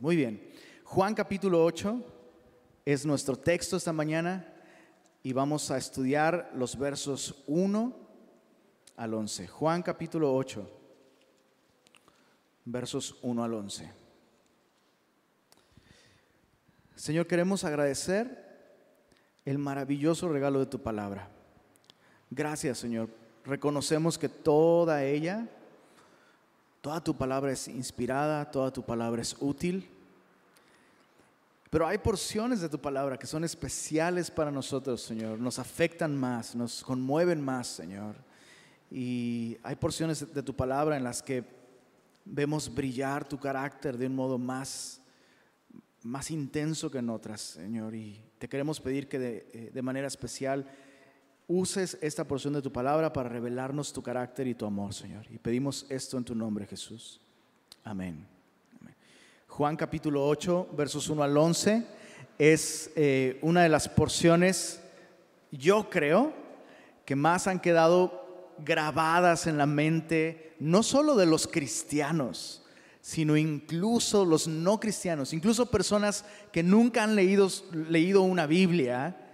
Muy bien. Juan capítulo 8 es nuestro texto esta mañana y vamos a estudiar los versos 1 al 11. Juan capítulo 8, versos 1 al 11. Señor, queremos agradecer el maravilloso regalo de tu palabra. Gracias, Señor. Reconocemos que toda ella, toda tu palabra es inspirada, toda tu palabra es útil. Pero hay porciones de tu palabra que son especiales para nosotros, Señor. Nos afectan más, nos conmueven más, Señor. Y hay porciones de tu palabra en las que vemos brillar tu carácter de un modo más, más intenso que en otras, Señor. Y te queremos pedir que de, eh, de manera especial uses esta porción de tu palabra para revelarnos tu carácter y tu amor, Señor. Y pedimos esto en tu nombre, Jesús. Amén. Juan capítulo 8, versos 1 al 11, es eh, una de las porciones, yo creo, que más han quedado grabadas en la mente, no solo de los cristianos, sino incluso los no cristianos, incluso personas que nunca han leído, leído una Biblia,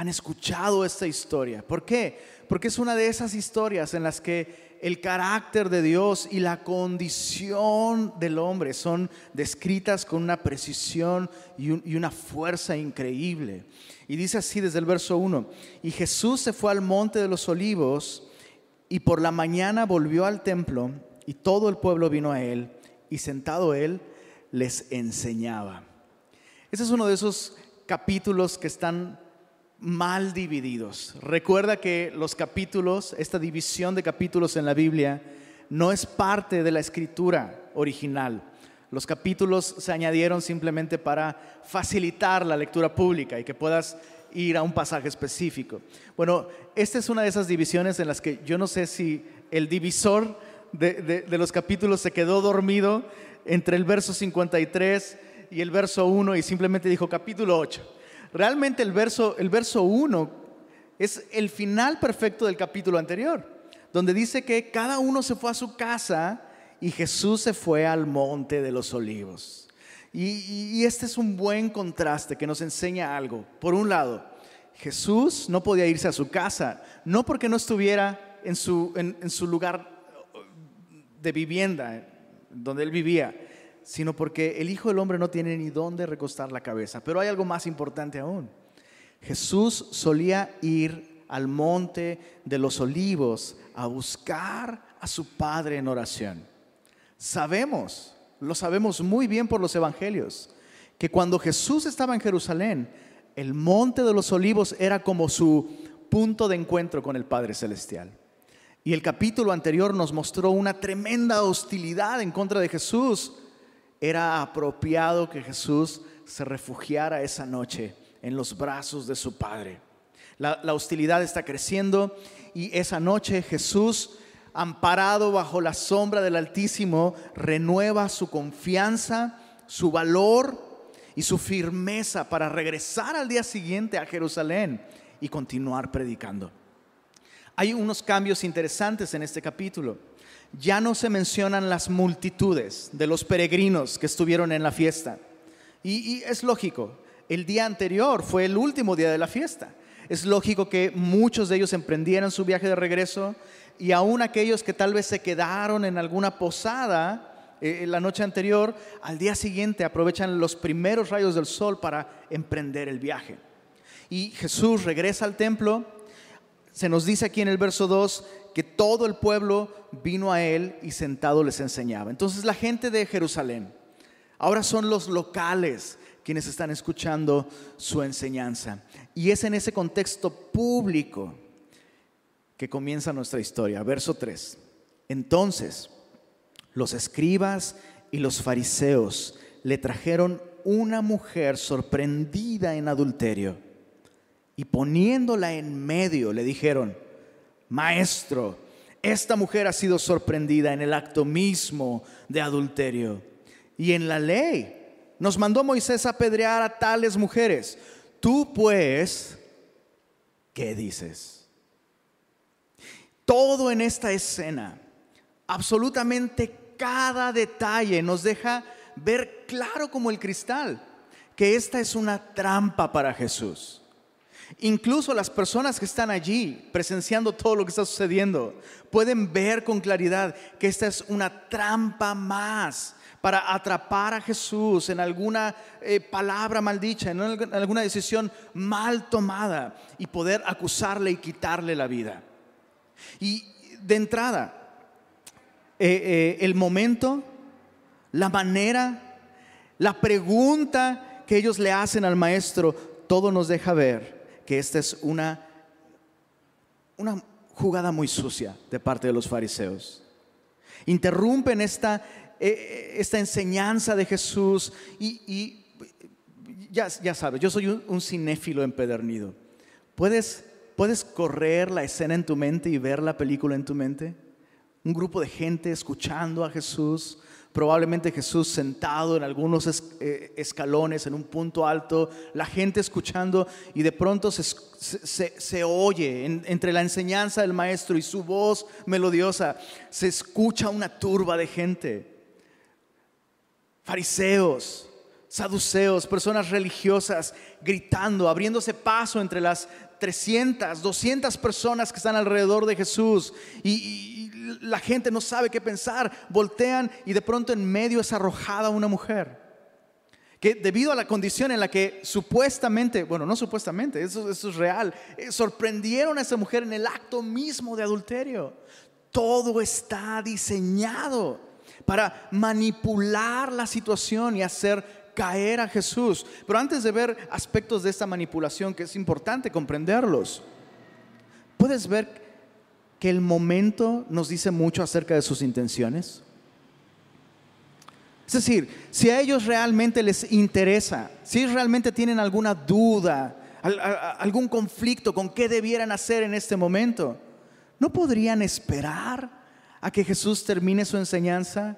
han escuchado esta historia. ¿Por qué? Porque es una de esas historias en las que el carácter de Dios y la condición del hombre son descritas con una precisión y, una fuerza increíble. Y dice así desde el verso 1, y Jesús se fue al monte de los olivos y por la mañana volvió al templo y todo el pueblo vino a él y sentado él les enseñaba. Ese es uno de esos capítulos que están mal divididos. Recuerda que los capítulos, esta división de capítulos en la Biblia, no es parte de la escritura original. Los capítulos se añadieron simplemente para facilitar la lectura pública y que puedas ir a un pasaje específico. Bueno, esta es una de esas divisiones en las que yo no sé si el divisor de, los capítulos se quedó dormido entre el verso 53 y el verso 1 y simplemente dijo capítulo 8. Realmente el verso, el verso 1 es el final perfecto del capítulo anterior, donde dice que cada uno se fue a su casa y Jesús se fue al monte de los olivos. Y, este es un buen contraste que nos enseña algo. Por un lado, Jesús no podía irse a su casa, no porque no estuviera en su, en su lugar de vivienda, donde él vivía, sino porque el Hijo del Hombre no tiene ni dónde recostar la cabeza. Pero hay algo más importante aún. Jesús solía ir al monte de los olivos a buscar a su Padre en oración. Sabemos, lo sabemos muy bien por los evangelios, que cuando Jesús estaba en Jerusalén, el monte de los olivos era como su punto de encuentro con el Padre Celestial. Y el capítulo anterior nos mostró una tremenda hostilidad en contra de Jesús era apropiado que Jesús se refugiara esa noche en los brazos de su Padre. La, hostilidad está creciendo y esa noche Jesús, amparado bajo la sombra del Altísimo, renueva su confianza, su valor y su firmeza para regresar al día siguiente a Jerusalén y continuar predicando. Hay unos cambios interesantes en este capítulo ya no se mencionan las multitudes de los peregrinos que estuvieron en la fiesta. Y, es lógico, el día anterior fue el último día de la fiesta. Es lógico que muchos de ellos emprendieran su viaje de regreso y aún aquellos que tal vez se quedaron en alguna posada eh, la noche anterior, al día siguiente aprovechan los primeros rayos del sol para emprender el viaje. Y Jesús regresa al templo. Se nos dice aquí en el verso 2 que todo el pueblo vino a él y sentado les enseñaba. Entonces la gente de Jerusalén, ahora son los locales quienes están escuchando su enseñanza. Y es en ese contexto público que comienza nuestra historia. Verso 3. Entonces, los escribas y los fariseos le trajeron una mujer sorprendida en adulterio y poniéndola en medio le dijeron, Maestro, esta mujer ha sido sorprendida en el acto mismo de adulterio. Y en la ley nos mandó Moisés apedrear a tales mujeres. Tú pues, ¿qué dices? Todo en esta escena, absolutamente cada detalle nos deja ver claro como el cristal que esta es una trampa para Jesús. Incluso las personas que están allí presenciando todo lo que está sucediendo pueden ver con claridad que esta es una trampa más para atrapar a Jesús en alguna eh, palabra maldicha, en alguna decisión mal tomada y poder acusarle y quitarle la vida. Y de entrada, eh, eh, el momento, la manera, la pregunta que ellos le hacen al maestro, todo nos deja ver que esta es una, una jugada muy sucia de parte de los fariseos. Interrumpen esta, eh, esta enseñanza de Jesús y, ya, ya, sabes, yo soy un, cinéfilo empedernido. ¿Puedes, ¿Puedes correr la escena en tu mente y ver la película en tu mente? Un grupo de gente escuchando a Jesús, probablemente Jesús sentado en algunos eh, escalones, en un punto alto, la gente escuchando y de pronto se, se, oye entre la enseñanza del maestro y su voz melodiosa, se escucha una turba de gente. Fariseos, saduceos, personas religiosas gritando, abriéndose paso entre las 300, 200 personas que están alrededor de Jesús y, la gente no sabe qué pensar, voltean y de pronto en medio es arrojada una mujer. Que debido a la condición en la que supuestamente, bueno, no supuestamente, eso, es real, eh, sorprendieron a esa mujer en el acto mismo de adulterio. Todo está diseñado para manipular la situación y hacer caer a Jesús. Pero antes de ver aspectos de esta manipulación, que es importante comprenderlos, puedes ver que el momento nos dice mucho acerca de sus intenciones. Es decir, si a ellos realmente les interesa, si realmente tienen alguna duda, algún conflicto con qué debieran hacer en este momento, ¿no podrían esperar a que Jesús termine su enseñanza?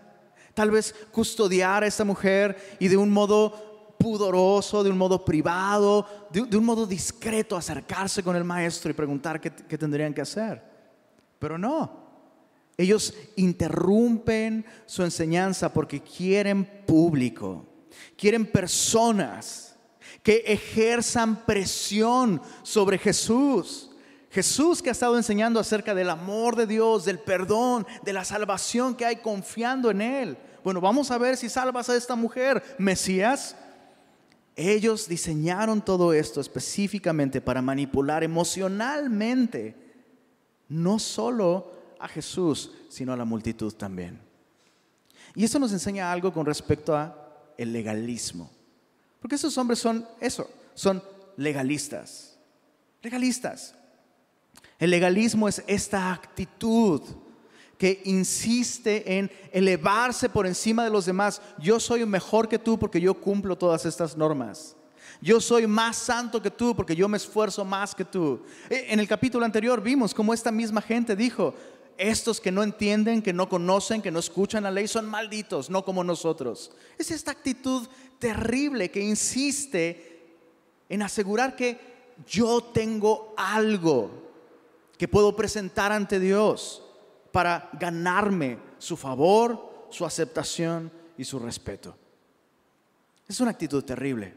Tal vez custodiar a esta mujer y de un modo pudoroso, de un modo privado, de, un modo discreto acercarse con el maestro y preguntar qué, tendrían que hacer. Pero no, ellos interrumpen su enseñanza porque quieren público, quieren personas que ejerzan presión sobre Jesús. Jesús que ha estado enseñando acerca del amor de Dios, del perdón, de la salvación que hay confiando en Él. Bueno, vamos a ver si salvas a esta mujer, Mesías. Ellos diseñaron todo esto específicamente para manipular emocionalmente no solo a Jesús, sino a la multitud también. Y eso nos enseña algo con respecto a el legalismo. Porque esos hombres son eso, son legalistas. Legalistas. El legalismo es esta actitud que insiste en elevarse por encima de los demás. Yo soy mejor que tú porque yo cumplo todas estas normas. Yo soy más santo que tú porque yo me esfuerzo más que tú. E, en el capítulo anterior vimos cómo esta misma gente dijo, estos que no entienden, que no conocen, que no escuchan la ley, son malditos, no como nosotros. Es esta actitud terrible que insiste en asegurar que yo tengo algo que puedo presentar ante Dios para ganarme su favor, su aceptación y su respeto. Es una actitud terrible.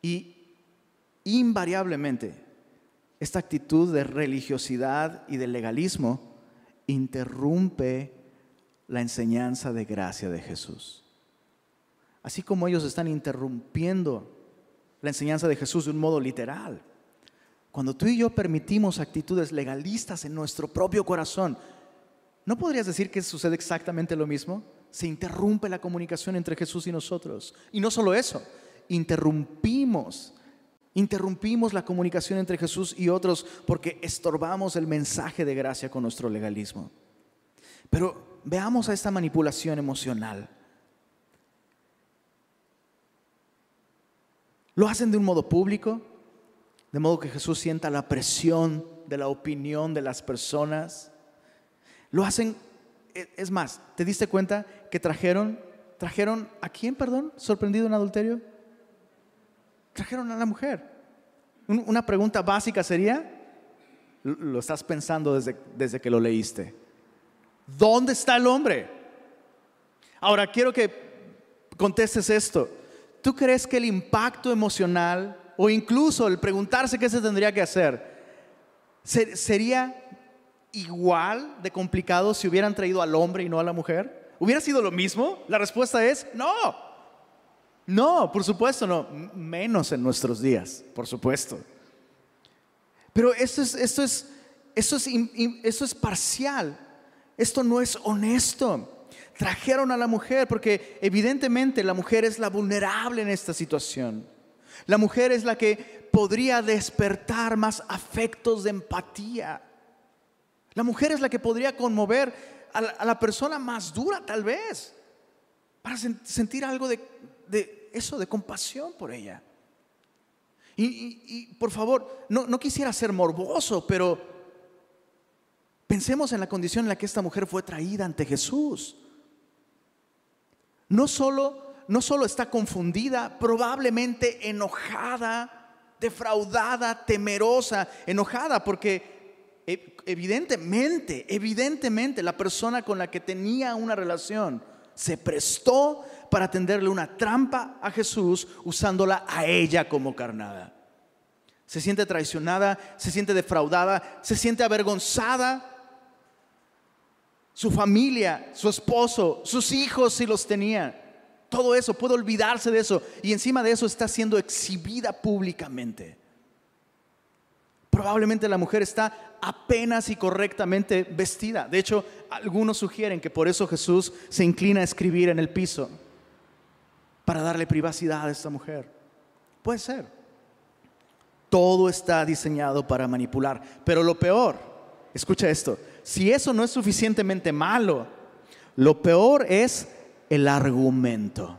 Y invariablemente, esta actitud de religiosidad y de legalismo interrumpe la enseñanza de gracia de Jesús. Así como ellos están interrumpiendo la enseñanza de Jesús de un modo literal. Cuando tú y yo permitimos actitudes legalistas en nuestro propio corazón, ¿no podrías decir que sucede exactamente lo mismo? Se interrumpe la comunicación entre Jesús y nosotros. Y no solo eso, interrumpimos, interrumpimos la comunicación entre Jesús y otros porque estorbamos el mensaje de gracia con nuestro legalismo. Pero veamos a esta manipulación emocional. Lo hacen de un modo público, de modo que Jesús sienta la presión de la opinión de las personas. Lo hacen, e, es más, ¿te diste cuenta que trajeron, trajeron a quién, perdón, sorprendido en adulterio? Trajeron a la mujer. Una pregunta básica sería, lo estás pensando desde, desde que lo leíste, ¿dónde está el hombre? Ahora quiero que, contestes esto. ¿Tú crees que el impacto emocional o incluso el preguntarse qué se tendría que hacer sería igual de complicado si hubieran traído al hombre y no a la mujer? ¿Hubiera sido lo mismo? La respuesta es no. No, por supuesto no. Menos en nuestros días, por supuesto. Pero esto es, esto es, esto es, esto es parcial. Esto no es honesto. Trajeron a la mujer porque evidentemente la mujer es la vulnerable en esta situación. La mujer es la que podría despertar más afectos de empatía. La mujer es la que podría conmover a la, persona más dura tal vez, para sentir algo de, eso, de compasión por ella. Y, por favor, no, no quisiera ser morboso, pero pensemos en la condición en la que esta mujer fue traída ante Jesús. No solo, no solo está confundida, probablemente enojada, defraudada, temerosa, enojada, porque evidentemente, evidentemente la persona con la que tenía una relación se prestó para tenderle una trampa a Jesús usándola a ella como carnada. Se siente traicionada, se siente defraudada, se siente avergonzada. Su familia, su esposo, sus hijos si los tenía. Todo eso, puede olvidarse de eso. Y encima de eso está siendo exhibida públicamente. Probablemente la mujer está apenas y correctamente vestida. De hecho, algunos sugieren que por eso Jesús se inclina a escribir en el piso, para darle privacidad a esta mujer. Puede ser. Todo está diseñado para manipular. Pero lo peor, escucha esto, si eso no es suficientemente malo, lo peor es el argumento.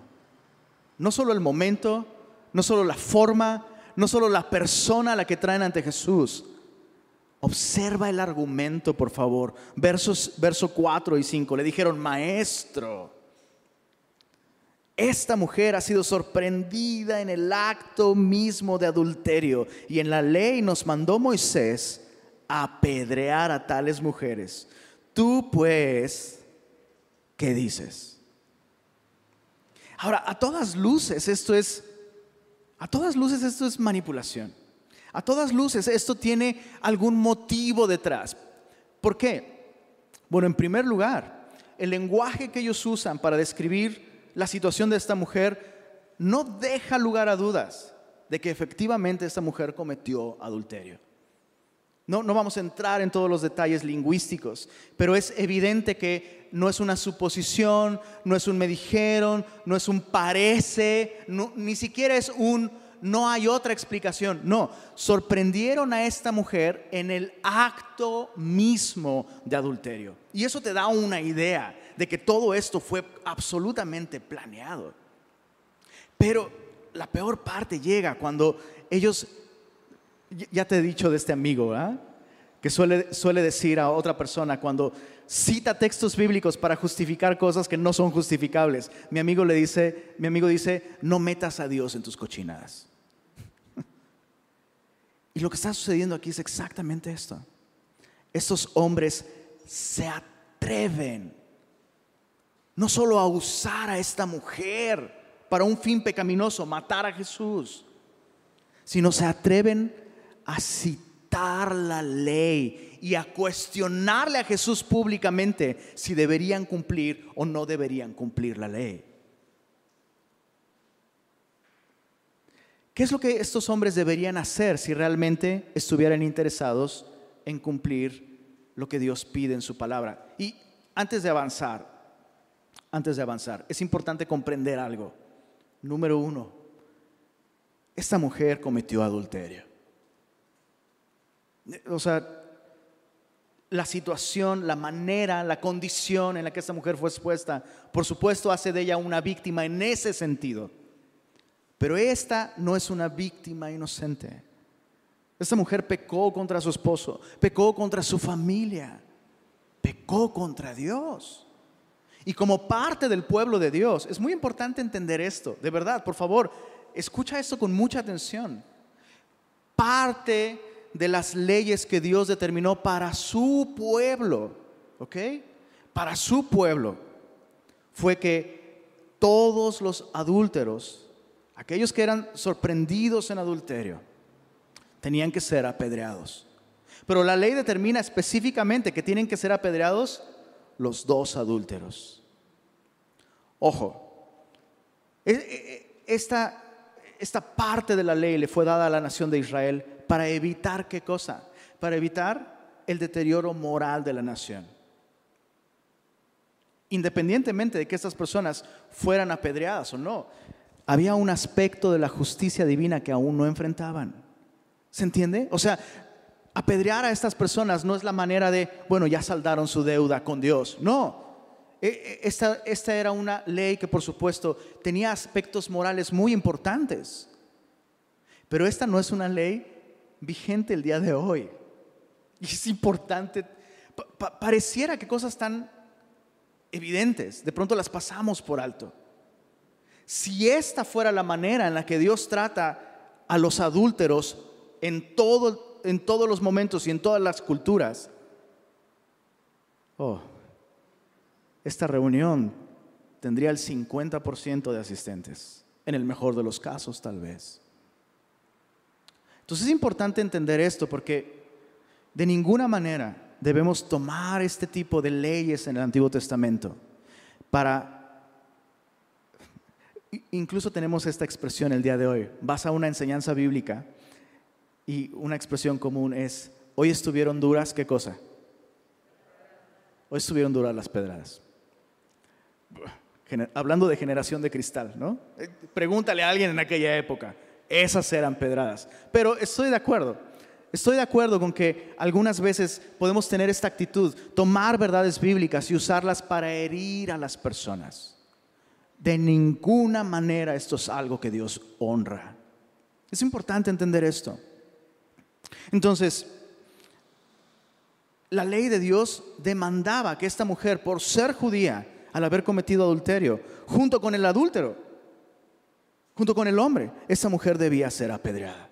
No solo el momento, no solo la forma, no solo la persona a la que traen ante Jesús. Observa el argumento, por favor. Versos, verso 4 y 5. Le dijeron, maestro, esta mujer ha sido sorprendida en el acto mismo de adulterio y en la ley nos mandó Moisés apedrear a tales mujeres. Tú pues, ¿qué dices? Ahora, a todas luces esto es a todas luces esto es manipulación. A todas luces esto tiene algún motivo detrás. ¿Por qué? Bueno, en primer lugar, el lenguaje que ellos usan para describir la situación de esta mujer no deja lugar a dudas de que efectivamente esta mujer cometió adulterio. No, no vamos a entrar en todos los detalles lingüísticos, pero es evidente que no es una suposición, no es un me dijeron, no es un parece, ni siquiera es un no hay otra explicación. No, sorprendieron a esta mujer en el acto mismo de adulterio. Y eso te da una idea de que todo esto fue absolutamente planeado. Pero la peor parte llega cuando ellos ya te he dicho de este amigo, que suele, suele decir a otra persona cuando cita textos bíblicos para justificar cosas que no son justificables. Mi amigo le dice, mi amigo dice, no metas a Dios en tus cochinadas. Y lo que está sucediendo aquí es exactamente esto. Estos hombres se atreven no solo a usar a esta mujer para un fin pecaminoso, matar a Jesús, sino se atreven a citar la ley y a cuestionarle a Jesús públicamente si deberían cumplir o no deberían cumplir la ley. ¿Qué es lo que estos hombres deberían hacer si realmente estuvieran interesados en cumplir lo que Dios pide en su palabra? Y antes de avanzar, antes de avanzar, es importante comprender algo. Número uno, esta mujer cometió adulterio. O sea, la situación, la manera, la condición en la que esta mujer fue expuesta, por supuesto hace de ella una víctima en ese sentido. Pero esta no es una víctima inocente. Esta mujer pecó contra su esposo, pecó contra su familia, pecó contra Dios. Y como parte del pueblo de Dios, es muy importante entender esto, de verdad, por favor, escucha esto con mucha atención. Parte de las leyes que Dios determinó para su pueblo, ¿ok? Para su pueblo, fue que todos los adúlteros, aquellos que eran sorprendidos en adulterio, tenían que ser apedreados. Pero la ley determina específicamente que tienen que ser apedreados los dos adúlteros. Ojo, e, e, esta, esta parte de la ley le fue dada a la nación de Israel para evitar qué cosa? Para evitar el deterioro moral de la nación. Independientemente de que estas personas fueran apedreadas o no, había un aspecto de la justicia divina que aún no enfrentaban. ¿Se entiende? O sea, apedrear a estas personas no es la manera de, bueno, ya saldaron su deuda con Dios. No. E, e, esta, esta era una ley que por supuesto tenía aspectos morales muy importantes. Pero esta no es una ley vigente el día de hoy. Y es importante, pareciera que cosas tan evidentes, de pronto las pasamos por alto. Si esta fuera la manera en la que Dios trata a los adúlteros en, todo, en todos los momentos y en todas las culturas, oh, esta reunión tendría el 50% de asistentes, en el mejor de los casos tal vez. Entonces es importante entender esto porque de ninguna manera debemos tomar este tipo de leyes en el Antiguo Testamento para... Incluso tenemos esta expresión el día de hoy. Vas a una enseñanza bíblica y una expresión común es, hoy estuvieron duras, ¿qué cosa? Hoy estuvieron duras las pedradas. Hablando de generación de cristal, ¿no? Eh, pregúntale a alguien en aquella época, esas eran pedradas. Pero estoy de acuerdo, Estoy de acuerdo con que algunas veces podemos tener esta actitud, tomar verdades bíblicas y usarlas para herir a las personas. De ninguna manera esto es algo que Dios honra. Es importante entender esto. Entonces, la ley de Dios demandaba que esta mujer, por ser judía, al haber cometido adulterio, junto con el adúltero, junto con el hombre, esa mujer debía ser apedreada.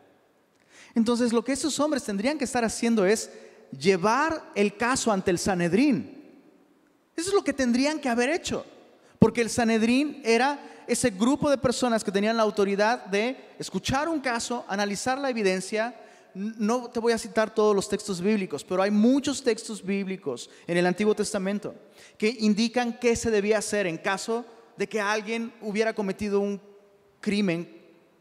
Entonces lo que esos hombres tendrían que estar haciendo es llevar el caso ante el Sanedrín. Eso es lo que tendrían que haber hecho. Porque el Sanedrín era ese grupo de personas que tenían la autoridad de escuchar un caso, analizar la evidencia. No te voy a citar todos los textos bíblicos, pero hay muchos textos bíblicos en el Antiguo Testamento que indican qué se debía hacer en caso de que alguien hubiera cometido un crimen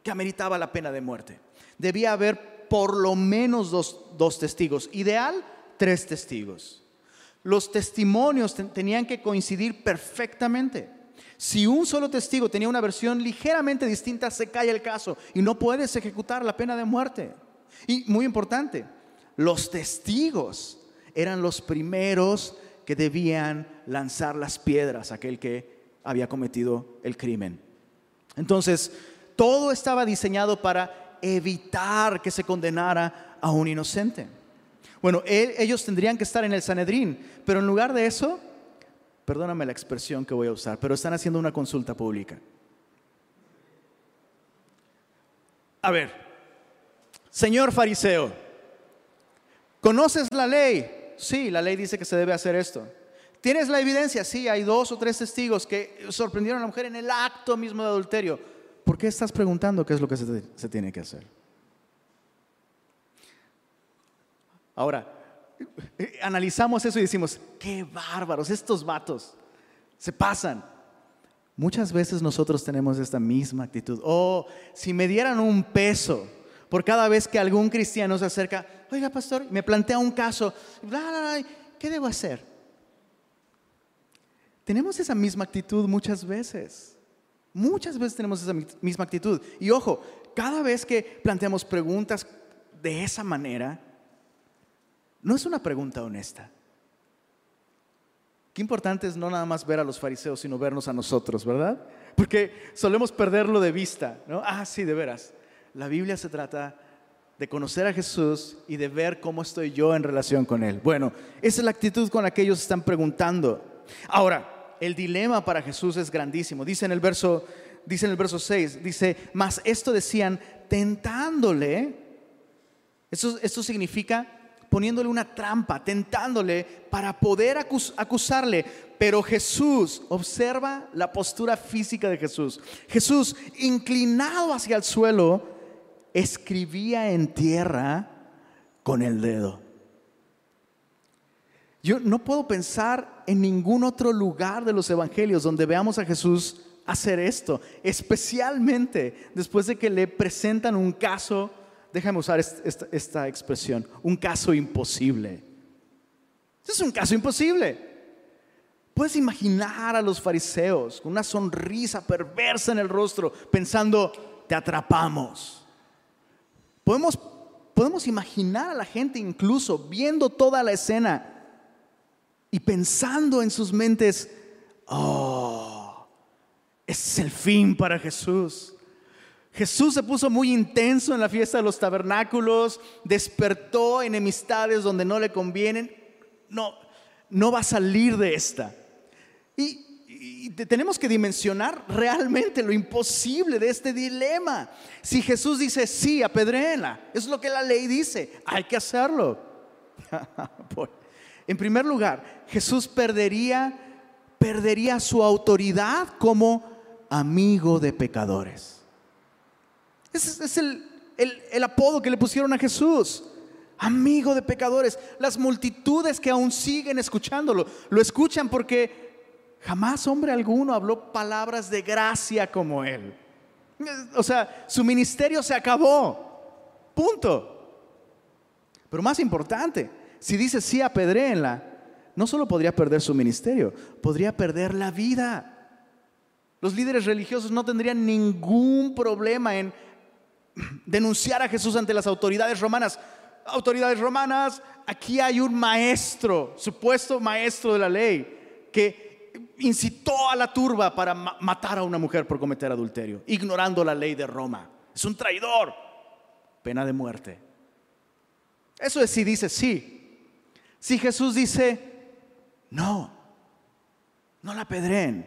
que ameritaba la pena de muerte. Debía haber por lo menos dos, testigos, ideal tres testigos. Los testimonios tenían que coincidir perfectamente. Si un solo testigo tenía una versión ligeramente distinta, se cae el caso y no puedes ejecutar la pena de muerte. Y muy importante, los testigos eran los primeros que debían lanzar las piedras a aquel que había cometido el crimen. Entonces, todo estaba diseñado para evitar que se condenara a un inocente. Bueno, ellos tendrían que estar en el Sanedrín, pero en lugar de eso, perdóname la expresión que voy a usar, pero están haciendo una consulta pública. A ver, señor fariseo, ¿conoces la ley? Sí, la ley dice que se debe hacer esto. ¿Tienes la evidencia? Sí, hay dos o tres testigos que sorprendieron a la mujer en el acto mismo de adulterio. ¿por qué estás preguntando qué es lo que se, tiene que hacer? Ahora, analizamos eso y decimos, qué bárbaros, estos vatos se pasan. Muchas veces nosotros tenemos esta misma actitud. Oh, si me dieran un peso por cada vez que algún cristiano se acerca, oiga pastor, me plantea un caso, ¿qué debo hacer? Tenemos esa misma actitud muchas veces. Muchas veces tenemos esa misma actitud. Y ojo, cada vez que planteamos preguntas de esa manera, no es una pregunta honesta. Qué importante es no nada más ver a los fariseos, sino vernos a nosotros, ¿verdad? Porque solemos perderlo de vista, ¿no? Ah, sí, de veras. La Biblia se trata de conocer a Jesús y de ver cómo estoy yo en relación con Él. Bueno, esa es la actitud con la que ellos están preguntando. Ahora, el dilema para Jesús es grandísimo. Dice en el verso, dice el verso 6, dice, mas esto decían tentándole. Esto, esto significa poniéndole una trampa, tentándole para poder acusarle. Pero Jesús, observa la postura física de Jesús. Jesús, inclinado hacia el suelo, escribía en tierra con el dedo. Yo no puedo pensar en ningún otro lugar de los evangelios donde veamos a Jesús hacer esto, especialmente después de que le presentan un caso, déjame usar esta, expresión, un caso imposible. Es un caso imposible. Puedes imaginar a los fariseos con una sonrisa perversa en el rostro, pensando, te atrapamos. Podemos, podemos imaginar a la gente incluso viendo toda la escena y pensando en sus mentes, oh, es el fin para Jesús. Jesús se puso muy intenso en la fiesta de los tabernáculos, despertó enemistades donde no le convienen. No, no va a salir de esta. Y, tenemos que dimensionar realmente lo imposible de este dilema. Si Jesús dice sí, apedréenla, es lo que la ley dice, hay que hacerlo. En primer lugar, Jesús perdería, perdería su autoridad como amigo de pecadores. Ese es el, el apodo que le pusieron a Jesús. Amigo de pecadores. Las multitudes que aún siguen escuchándolo, lo escuchan porque jamás hombre alguno habló palabras de gracia como él. O sea, su ministerio se acabó. Punto. Pero más importante, si dice sí, apedréenla, no solo podría perder su ministerio, podría perder la vida. Los líderes religiosos no tendrían ningún problema en denunciar a Jesús ante las autoridades romanas. Autoridades romanas, aquí hay un maestro, supuesto maestro de la ley, que incitó a la turba para matar a una mujer por cometer adulterio, ignorando la ley de Roma. Es un traidor, pena de muerte. Eso es si dice sí, si Jesús dice, no, no la pedren,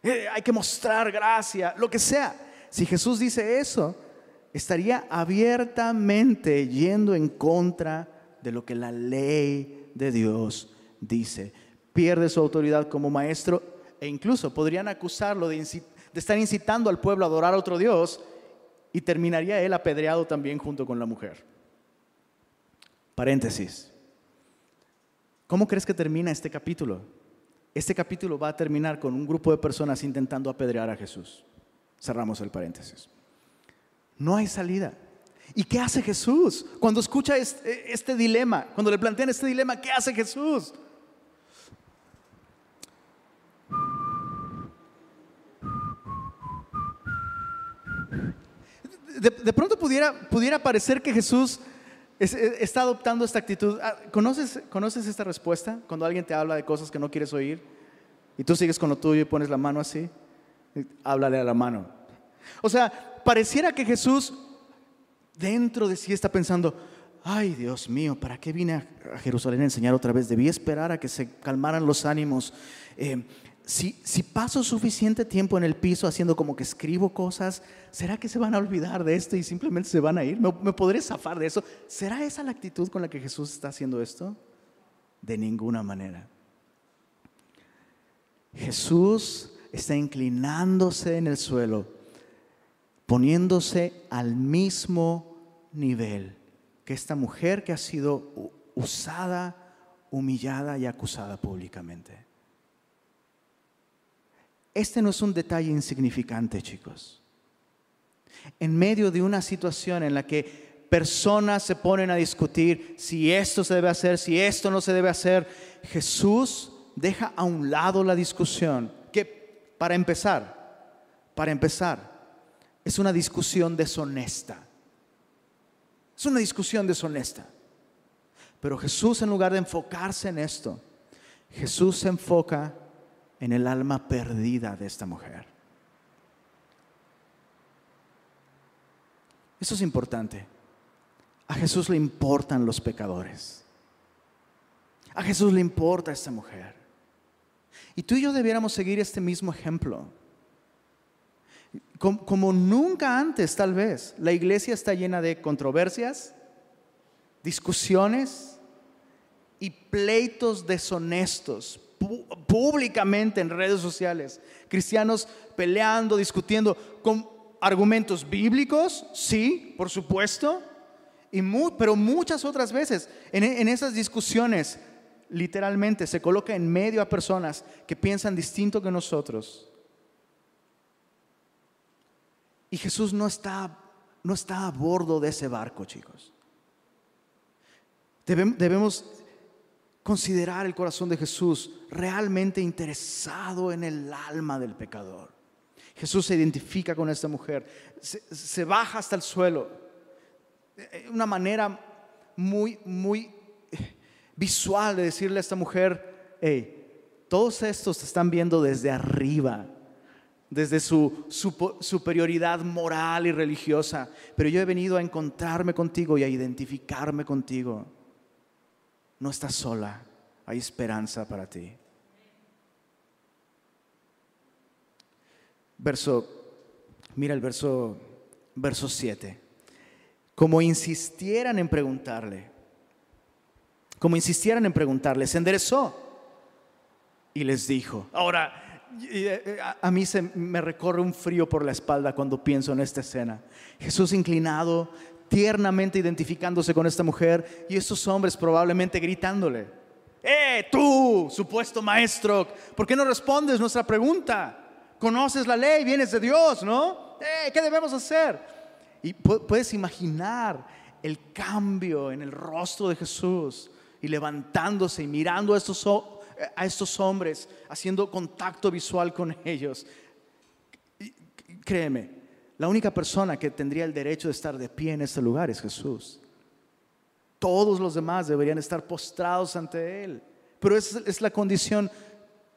eh, hay que mostrar gracia, lo que sea. Si Jesús dice eso, estaría abiertamente yendo en contra de lo que la ley de Dios dice. Pierde su autoridad como maestro e incluso podrían acusarlo de, de estar incitando al pueblo a adorar a otro Dios y terminaría él apedreado también junto con la mujer. Paréntesis. ¿Cómo crees que termina este capítulo? Este capítulo va a terminar con un grupo de personas intentando apedrear a Jesús. Cerramos el paréntesis. No hay salida. ¿Y qué hace Jesús? Cuando escucha este, este, dilema, cuando le plantean este dilema, ¿qué hace Jesús? De, pronto pudiera, pudiera parecer que Jesús está adoptando esta actitud. Ah, ¿Conoces, ¿Conoces esta respuesta? Cuando alguien te habla de cosas que no quieres oír y tú sigues con lo tuyo y pones la mano así, háblale a la mano. O sea, pareciera que Jesús dentro de sí está pensando, ay Dios mío, ¿para qué vine a Jerusalén a enseñar otra vez? Debí esperar a que se calmaran los ánimos. Eh, si, paso suficiente tiempo en el piso haciendo como que escribo cosas, ¿será que se van a olvidar de esto y simplemente se van a ir? ¿Me, ¿Me, podré zafar de eso? ¿Será esa la actitud con la que Jesús está haciendo esto? De ninguna manera. Jesús está inclinándose en el suelo, poniéndose al mismo nivel que esta mujer que ha sido usada, humillada y acusada públicamente. Este no es un detalle insignificante, chicos. En medio de una situación en la que personas se ponen a discutir si esto se debe hacer, si esto no se debe hacer, Jesús deja a un lado la discusión, que para empezar, para empezar, es una discusión deshonesta. Es una discusión deshonesta. Pero Jesús en lugar de enfocarse en esto, Jesús se enfoca en el alma perdida de esta mujer. Eso es importante. A Jesús le importan los pecadores. A Jesús le importa esta mujer. Y tú y yo debiéramos seguir este mismo ejemplo. Como, nunca antes, tal vez, la iglesia está llena de controversias, discusiones y pleitos deshonestos públicamente en redes sociales. Cristianos peleando, discutiendo con argumentos bíblicos, sí, por supuesto, y pero muchas otras veces en, en esas discusiones literalmente se coloca en medio a personas que piensan distinto que nosotros. Y Jesús no está, no está a bordo de ese barco, chicos. Debemos considerar el corazón de Jesús realmente interesado en el alma del pecador. Jesús se identifica con esta mujer, se, baja hasta el suelo, eh, una manera muy, muy visual de decirle a esta mujer, hey, todos estos te están viendo desde arriba, desde su, superioridad moral y religiosa, pero yo he venido a encontrarme contigo y a identificarme contigo. No estás sola, hay esperanza para ti. Verso, mira el verso, verso 7. Como insistieran en preguntarle, como insistieran en preguntarle, se enderezó y les dijo. Ahora, eh, a mí se me recorre un frío por la espalda cuando pienso en esta escena. Jesús inclinado, tiernamente identificándose con esta mujer y estos hombres probablemente gritándole, ¡Eh, tú, supuesto maestro! ¿Por qué no respondes nuestra pregunta? Conoces la ley, vienes de Dios, ¿no? ¡Eh, qué debemos hacer! Y puedes imaginar el cambio en el rostro de Jesús y levantándose y mirando a estos, a estos hombres, haciendo contacto visual con ellos. créeme, la única persona que tendría el derecho de estar de pie en este lugar es Jesús. Todos los demás deberían estar postrados ante Él. Pero esa es la condición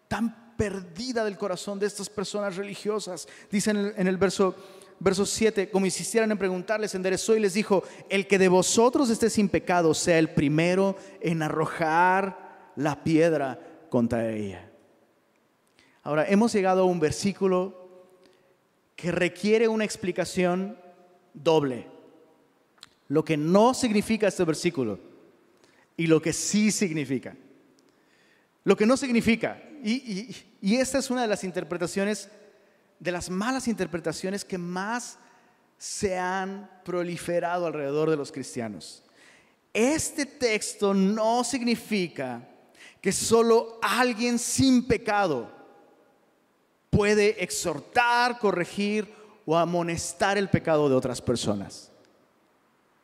tan perdida del corazón de estas personas religiosas. Dicen en el, verso, verso 7, como insistieran en preguntarles, enderezó y les dijo, el que de vosotros esté sin pecado sea el primero en arrojar la piedra contra ella. Ahora, hemos llegado a un versículo que requiere una explicación doble. Lo que no significa este versículo y lo que sí significa. Lo que no significa, y, esta es una de las interpretaciones, de las malas interpretaciones que más se han proliferado alrededor de los cristianos. Este texto no significa que solo alguien sin pecado puede exhortar, corregir o amonestar el pecado de otras personas.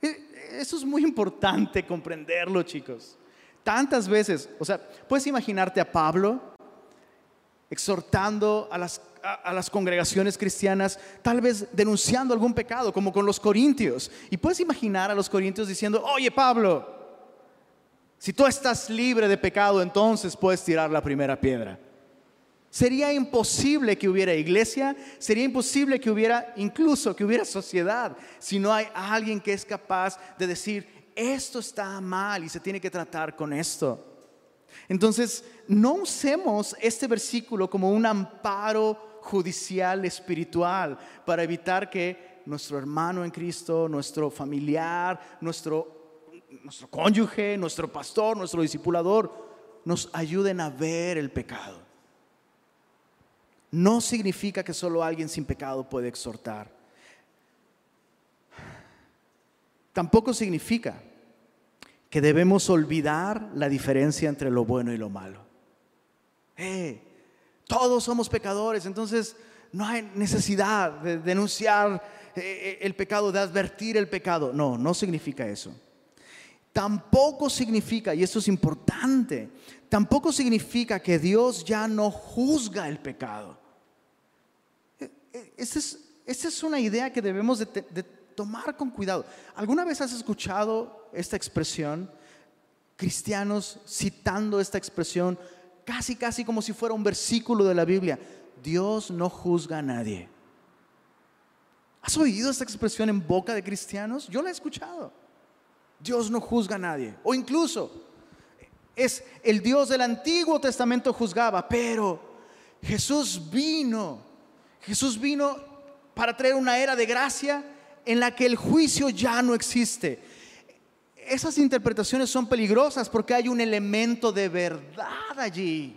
E, eso es muy importante comprenderlo, chicos. Tantas veces, o sea, puedes imaginarte a Pablo exhortando a las, a, las congregaciones cristianas, tal vez denunciando algún pecado, como con los corintios. Y puedes imaginar a los corintios diciendo, oye Pablo, si tú estás libre de pecado, entonces puedes tirar la primera piedra. Sería imposible que hubiera iglesia, sería imposible que hubiera incluso que hubiera sociedad si no hay alguien que es capaz de decir, esto está mal y se tiene que tratar con esto. Entonces, no usemos este versículo como un amparo judicial espiritual para evitar que nuestro hermano en Cristo, nuestro familiar, nuestro, nuestro cónyuge, nuestro pastor, nuestro discipulador, nos ayuden a ver el pecado no significa que solo alguien sin pecado puede exhortar. Tampoco significa que debemos olvidar la diferencia entre lo bueno y lo malo. Eh, todos somos pecadores, entonces no hay necesidad de denunciar eh, eh, el pecado, de advertir el pecado. No, no significa eso. Tampoco significa, y esto es importante, tampoco significa que Dios ya no juzga el pecado. Esa es, una idea que debemos de, tomar con cuidado. ¿Alguna vez has escuchado esta expresión? Cristianos citando esta expresión casi, casi como si fuera un versículo de la Biblia. Dios no juzga a nadie. ¿Has oído esta expresión en boca de cristianos? Yo la he escuchado. Dios no juzga a nadie. O incluso es el Dios del Antiguo Testamento juzgaba, pero Jesús vino Jesús vino para traer una era de gracia en la que el juicio ya no existe. esas interpretaciones son peligrosas porque hay un elemento de verdad allí.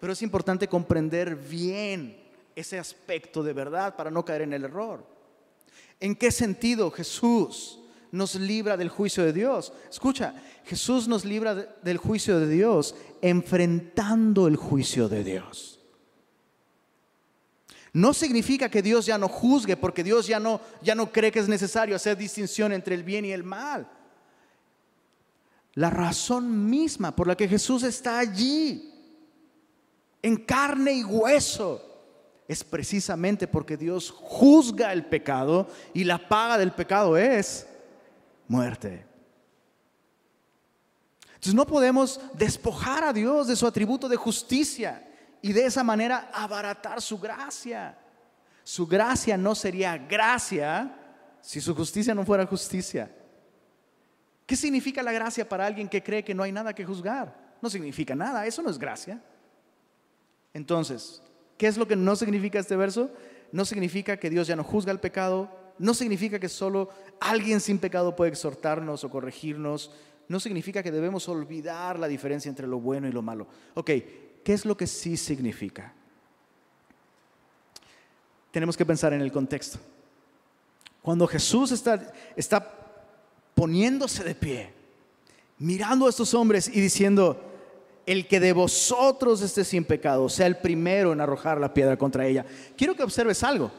Pero es importante comprender bien ese aspecto de verdad para no caer en el error. ¿En qué sentido Jesús nos libra del juicio de Dios? Escucha, Jesús nos libra del juicio de Dios enfrentando el juicio de Dios. No significa que Dios ya no juzgue, porque Dios ya no, ya no cree que es necesario hacer distinción entre el bien y el mal. La razón misma por la que Jesús está allí, en carne y hueso, es precisamente porque Dios juzga el pecado y la paga del pecado es muerte. Entonces no podemos despojar a Dios de su atributo de justicia y de esa manera abaratar su gracia. Su gracia no sería gracia si su justicia no fuera justicia. ¿Qué significa la gracia para alguien que cree que no hay nada que juzgar? No significa nada, eso no es gracia. Entonces, ¿qué es lo que no significa este verso? No significa que Dios ya no juzga el pecado, no significa que solo alguien sin pecado puede exhortarnos o corregirnos, no significa que debemos olvidar la diferencia entre lo bueno y lo malo. Ok, ¿Qué es lo que sí significa? Tenemos que pensar en el contexto. Cuando Jesús está, está poniéndose de pie, mirando a estos hombres y diciendo, el que de vosotros esté sin pecado, sea el primero en arrojar la piedra contra ella. Quiero que observes algo.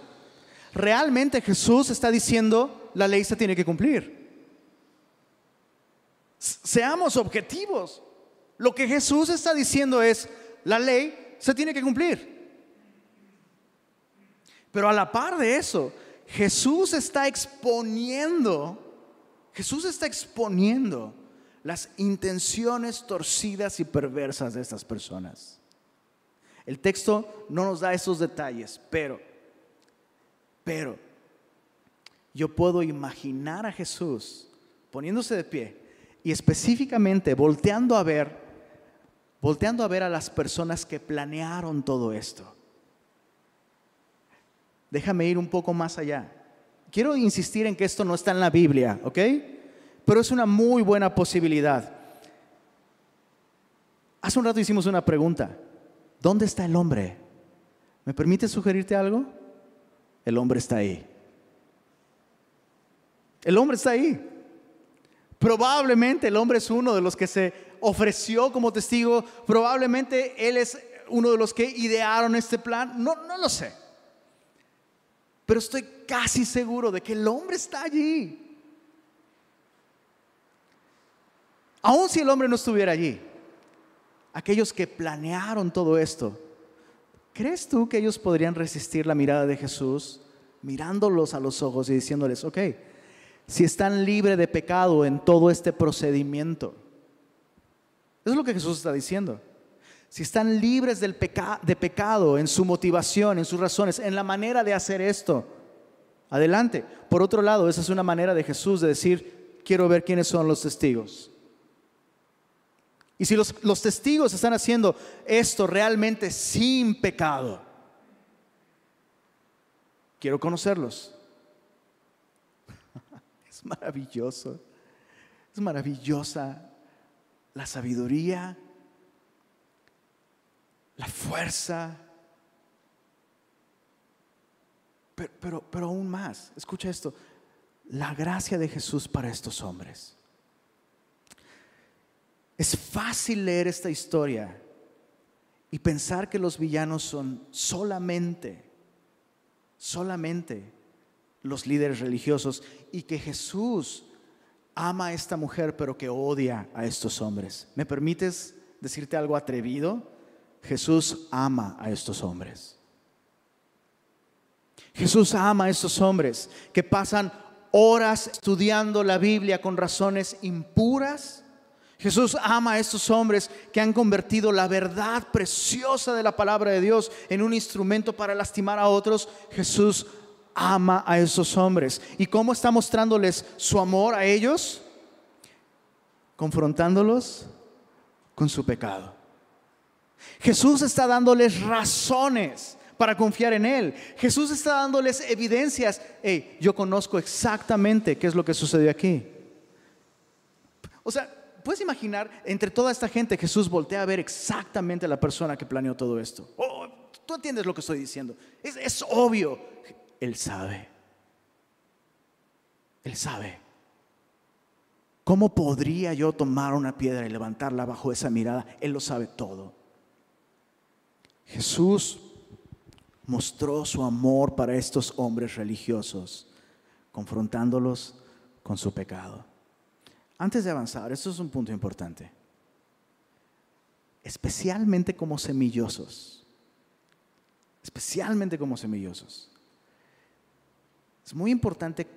Realmente Jesús está diciendo, la ley se tiene que cumplir. Seamos objetivos. Lo que Jesús está diciendo es, la ley se tiene que cumplir. Pero a la par de eso, Jesús está exponiendo, Jesús está exponiendo las intenciones torcidas y perversas de estas personas. El texto no nos da esos detalles, pero, pero, yo puedo imaginar a Jesús poniéndose de pie y específicamente volteando a ver volteando a ver a las personas que planearon todo esto. Déjame ir un poco más allá. Quiero insistir en que esto no está en la Biblia, ¿ok? Pero es una muy buena posibilidad. Hace un rato hicimos una pregunta. ¿Dónde está el hombre? ¿Me permite sugerirte algo? El hombre está ahí. El hombre está ahí. Probablemente el hombre es uno de los que se ofreció como testigo, probablemente él es uno de los que idearon este plan, no, no lo sé. Pero estoy casi seguro de que el hombre está allí. Aun si el hombre no estuviera allí, aquellos que planearon todo esto, ¿crees tú que ellos podrían resistir la mirada de Jesús mirándolos a los ojos y diciéndoles, ok, si están libres de pecado en todo este procedimiento. Eso es lo que Jesús está diciendo. Si están libres del de pecado en su motivación, en sus razones, en la manera de hacer esto, adelante. Por otro lado, esa es una manera de Jesús de decir, quiero ver quiénes son los testigos. Y si los, los testigos están haciendo esto realmente sin pecado, quiero conocerlos. Es maravilloso. Es maravillosa la sabiduría, la fuerza. Pero, pero, pero aún más, escucha esto, la gracia de Jesús para estos hombres. Es fácil leer esta historia y pensar que los villanos son solamente, solamente los líderes religiosos y que Jesús ama a esta mujer pero que odia a estos hombres. ¿Me permites decirte algo atrevido? Jesús ama a estos hombres. Jesús ama a estos hombres que pasan horas estudiando la Biblia con razones impuras. Jesús ama a estos hombres que han convertido la verdad preciosa de la palabra de Dios en un instrumento para lastimar a otros. Jesús ama a esos hombres. ¿Y cómo está mostrándoles su amor a ellos? Confrontándolos con su pecado. Jesús está dándoles razones para confiar en Él. Jesús está dándoles evidencias. Hey, yo conozco exactamente qué es lo que sucedió aquí. O sea, puedes imaginar, entre toda esta gente, Jesús voltea a ver exactamente a la persona que planeó todo esto. Oh, Tú entiendes lo que estoy diciendo. Es, es obvio. Él sabe. Él sabe. ¿Cómo podría yo tomar una piedra y levantarla bajo esa mirada? Él lo sabe todo. Jesús mostró su amor para estos hombres religiosos, confrontándolos con su pecado. Antes de avanzar, esto es un punto importante. Especialmente como semillosos. Especialmente como semillosos. Es muy importante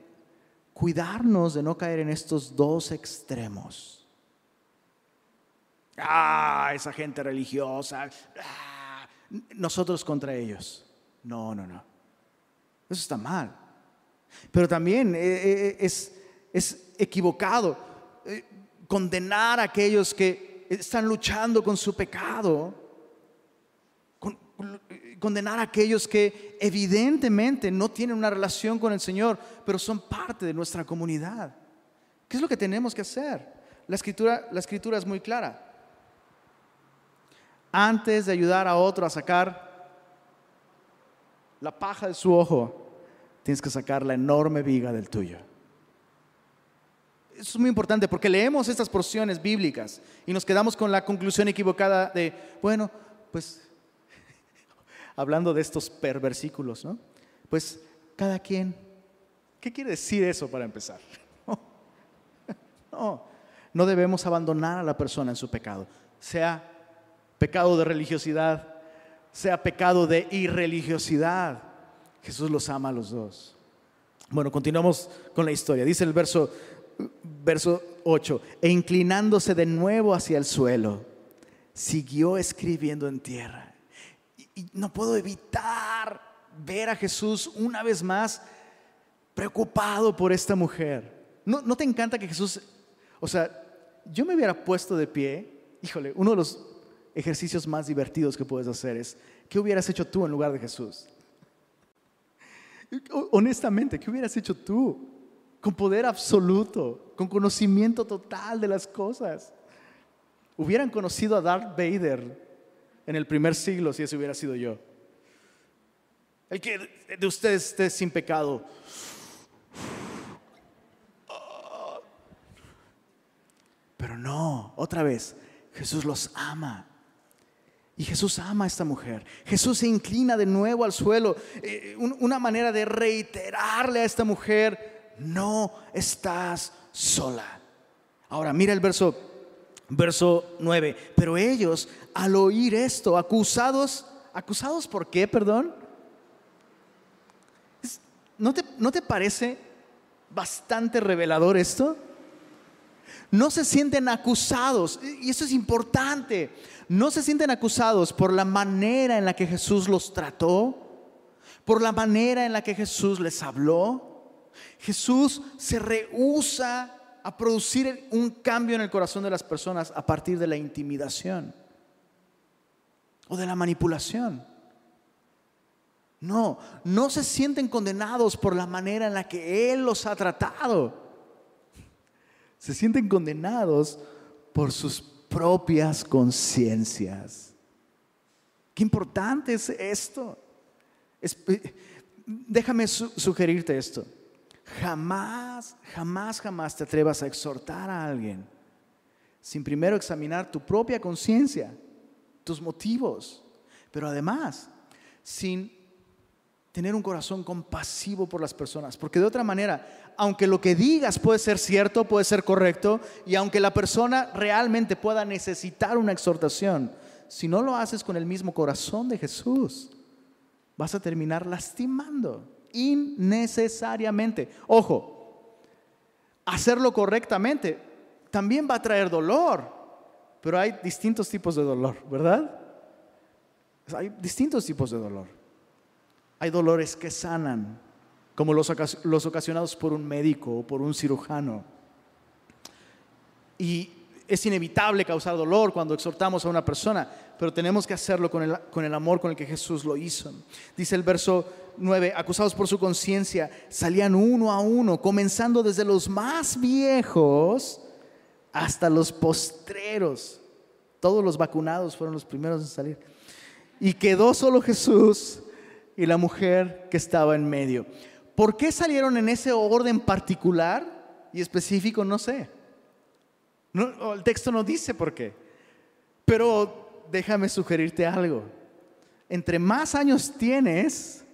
cuidarnos de no caer en estos dos extremos. Ah, esa gente religiosa. Ah, nosotros contra ellos. No, no, no. Eso está mal. Pero también eh, eh, es, es equivocado eh, condenar a aquellos que están luchando con su pecado, condenar a aquellos que evidentemente no tienen una relación con el Señor, pero son parte de nuestra comunidad. ¿Qué es lo que tenemos que hacer? La escritura, la escritura es muy clara. Antes de ayudar a otro a sacar la paja de su ojo, tienes que sacar la enorme viga del tuyo es muy importante porque leemos estas porciones bíblicas y nos quedamos con la conclusión equivocada de, bueno, pues, hablando de estos perversículos, ¿no? Pues cada quien, ¿qué quiere decir eso para empezar? No, no debemos abandonar a la persona en su pecado, sea pecado de religiosidad, sea pecado de irreligiosidad. Jesús los ama a los dos. Bueno, continuamos con la historia. Dice el verso verso 8, e inclinándose de nuevo hacia el suelo, siguió escribiendo en tierra. Y, no puedo evitar ver a Jesús una vez más preocupado por esta mujer. ¿No, ¿No te encanta que Jesús, o sea, yo me hubiera puesto de pie, híjole, uno de los ejercicios más divertidos que puedes hacer es, ¿qué hubieras hecho tú en lugar de Jesús? Honestamente, ¿qué hubieras hecho tú? con poder absoluto, con conocimiento total de las cosas. Hubieran conocido a Darth Vader en el primer siglo si ese hubiera sido yo. El que de ustedes esté sin pecado. Pero no, otra vez, Jesús los ama. Y Jesús ama a esta mujer. Jesús se inclina de nuevo al suelo. Eh, una manera de reiterarle a esta mujer no estás sola. Ahora mira el verso, verso 9. Pero ellos al oír esto, acusados, acusados por qué, perdón? ¿No te, ¿No te parece bastante revelador esto? No se sienten acusados, y eso es importante, no se sienten acusados por la manera en la que Jesús los trató, por la manera en la que Jesús les habló, Jesús se rehúsa a producir un cambio en el corazón de las personas a partir de la intimidación o de la manipulación. No, no se sienten condenados por la manera en la que Él los ha tratado. Se sienten condenados por sus propias conciencias. Qué importante es esto. Eh, déjame sugerirte esto. Jamás, jamás, jamás te atrevas a exhortar a alguien sin primero examinar tu propia conciencia, tus motivos, pero además sin tener un corazón compasivo por las personas, porque de otra manera, aunque lo que digas puede ser cierto, puede ser correcto, y aunque la persona realmente pueda necesitar una exhortación, si no lo haces con el mismo corazón de Jesús, vas a terminar lastimando innecesariamente. Ojo, hacerlo correctamente también va a traer dolor, pero hay distintos tipos de dolor, ¿verdad? Hay distintos tipos de dolor. Hay dolores que sanan, como los, los ocasionados por un médico o por un cirujano. Y es inevitable causar dolor cuando exhortamos a una persona, pero tenemos que hacerlo con el, con el amor con el que Jesús lo hizo. Dice el verso 9, acusados por su conciencia, salían uno a uno, comenzando desde los más viejos hasta los postreros. Todos los vacunados fueron los primeros en salir. Y quedó solo Jesús y la mujer que estaba en medio. ¿Por qué salieron en ese orden particular y específico? No sé. El texto no dice por qué. Pero déjame sugerirte algo. Entre más años tienes,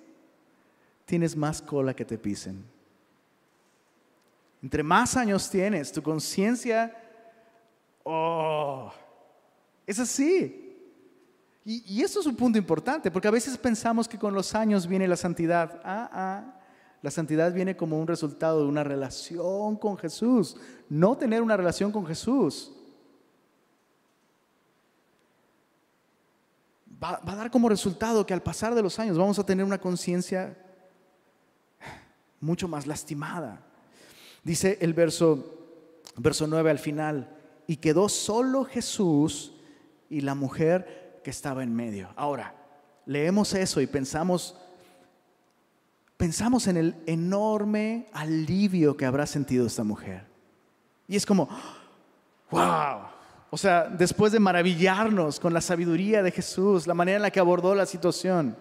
tienes más cola que te pisen. Entre más años tienes, tu conciencia, oh, es así. Y, eso es un punto importante, porque a veces pensamos que con los años viene la santidad. Ah, ah, la santidad viene como un resultado de una relación con Jesús, no tener una relación con Jesús. Va, a dar como resultado que al pasar de los años vamos a tener una conciencia mucho más lastimada. Dice el verso, verso 9 al final, y quedó solo Jesús y la mujer que estaba en medio. Ahora, leemos eso y pensamos, pensamos en el enorme alivio que habrá sentido esta mujer. Y es como, wow. O sea, después de maravillarnos con la sabiduría de Jesús, la manera en la que abordó la situación,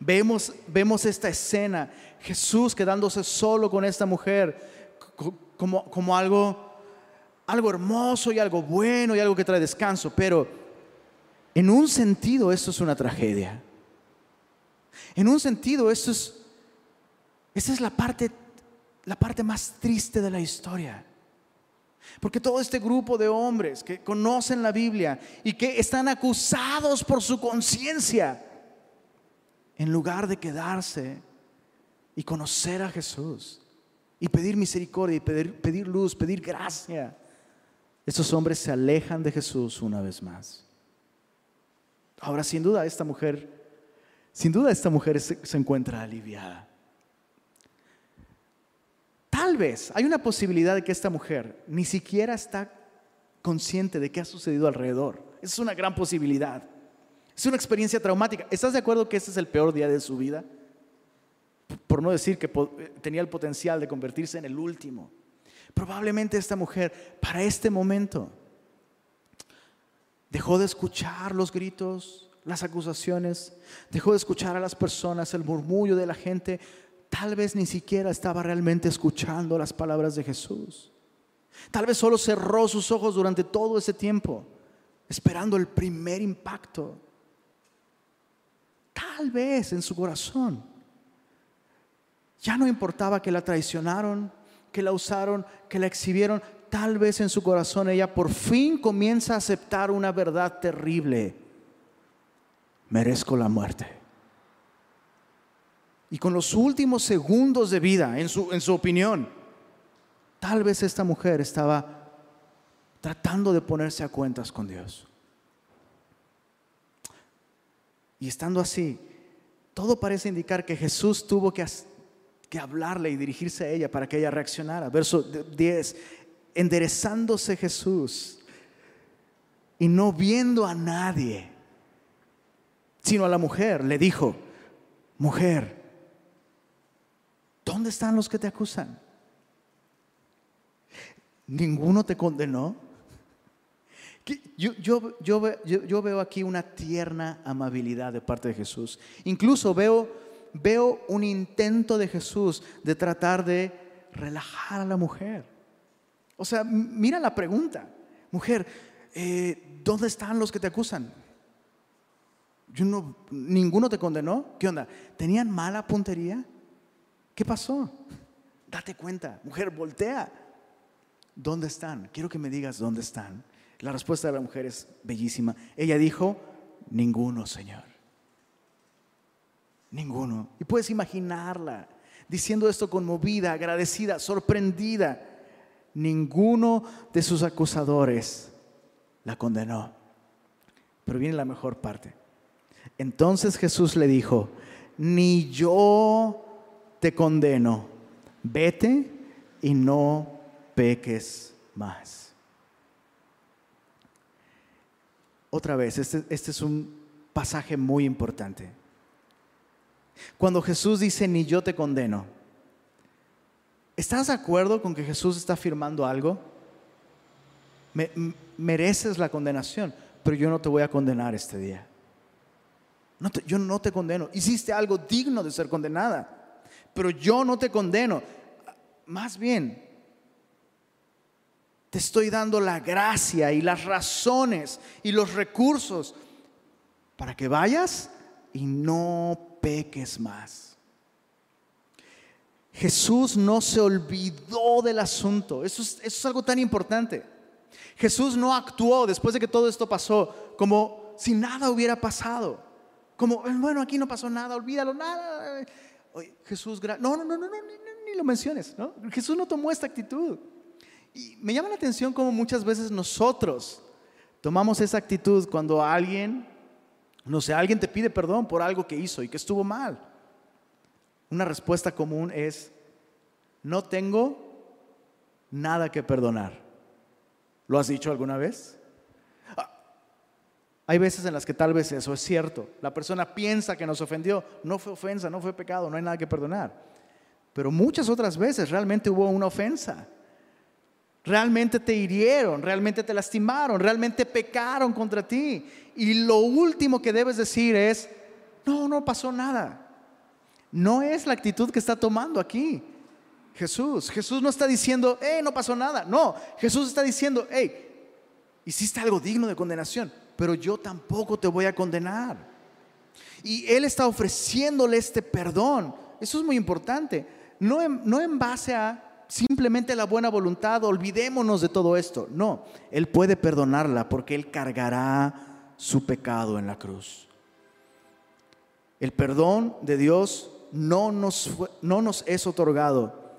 vemos, vemos esta escena, Jesús quedándose solo con esta mujer, como, como algo, algo hermoso y algo bueno y algo que trae descanso, pero en un sentido esto es una tragedia. En un sentido esto es, esta es la parte, la parte más triste de la historia. Porque todo este grupo de hombres que conocen la Biblia y que están acusados por su conciencia, en lugar de quedarse y conocer a Jesús, y pedir misericordia y pedir, pedir luz, pedir gracia. Estos hombres se alejan de Jesús una vez más. Ahora, sin duda, esta mujer, sin duda, esta mujer se, se encuentra aliviada. Tal vez hay una posibilidad de que esta mujer ni siquiera está consciente de qué ha sucedido alrededor. Es una gran posibilidad. Es una experiencia traumática. ¿Estás de acuerdo que este es el peor día de su vida? por no decir que tenía el potencial de convertirse en el último. Probablemente esta mujer, para este momento, dejó de escuchar los gritos, las acusaciones, dejó de escuchar a las personas, el murmullo de la gente, tal vez ni siquiera estaba realmente escuchando las palabras de Jesús. Tal vez solo cerró sus ojos durante todo ese tiempo, esperando el primer impacto. Tal vez en su corazón ya no importaba que la traicionaron, que la usaron, que la exhibieron. Tal vez en su corazón ella por fin comienza a aceptar una verdad terrible. Merezco la muerte. Y con los últimos segundos de vida, en su, en su opinión, tal vez esta mujer estaba tratando de ponerse a cuentas con Dios. Y estando así, todo parece indicar que Jesús tuvo que que hablarle y dirigirse a ella para que ella reaccionara. Verso 10, enderezándose Jesús y no viendo a nadie, sino a la mujer, le dijo, mujer, ¿dónde están los que te acusan? ¿Ninguno te condenó? Yo, yo, yo, yo, veo aquí una tierna amabilidad de parte de Jesús. Incluso veo veo un intento de Jesús de tratar de relajar a la mujer. O sea, mira la pregunta. Mujer, eh, ¿dónde están los que te acusan? Yo no, ¿Ninguno te condenó? ¿Qué onda? ¿Tenían mala puntería? ¿Qué pasó? Date cuenta. Mujer, voltea. ¿Dónde están? Quiero que me digas dónde están. La respuesta de la mujer es bellísima. Ella dijo, ninguno, Señor. Ninguno. Y puedes imaginarla diciendo esto conmovida, agradecida, sorprendida. Ninguno de sus acusadores la condenó. Pero viene la mejor parte. Entonces Jesús le dijo, ni yo te condeno, vete y no peques más. Otra vez, este, este es un pasaje muy importante. Cuando Jesús dice, ni yo te condeno, ¿estás de acuerdo con que Jesús está afirmando algo? mereces la condenación, pero yo no te voy a condenar este día. yo no te condeno. Hiciste algo digno de ser condenada, pero yo no te condeno. Más bien, te estoy dando la gracia y las razones y los recursos para que vayas y no peques más. Jesús no se olvidó del asunto. Eso es, algo tan importante. Jesús no actuó después de que todo esto pasó como si nada hubiera pasado. Como, bueno, aquí no pasó nada, olvídalo, nada. Jesús, no, no, no, no, no ni, lo menciones. ¿no? Jesús no tomó esta actitud. Y me llama la atención como muchas veces nosotros tomamos esa actitud cuando alguien no sé, alguien te pide perdón por algo que hizo y que estuvo mal. Una respuesta común es, no tengo nada que perdonar. ¿Lo has dicho alguna vez? Hay veces en las que tal vez eso es cierto. La persona piensa que nos ofendió. No fue ofensa, no fue pecado, no hay nada que perdonar. Pero muchas otras veces realmente hubo una ofensa. Realmente te hirieron, realmente te lastimaron, realmente pecaron contra ti. Y lo último que debes decir es, no, no pasó nada. No es la actitud que está tomando aquí Jesús. Jesús no está diciendo, hey, no pasó nada. No, Jesús está diciendo, hey, hiciste algo digno de condenación, pero yo tampoco te voy a condenar. Y Él está ofreciéndole este perdón. Eso es muy importante. No no en base a simplemente la buena voluntad, olvidémonos de todo esto. No, Él puede perdonarla porque Él cargará su pecado en la cruz. El perdón de Dios no nos, no nos es otorgado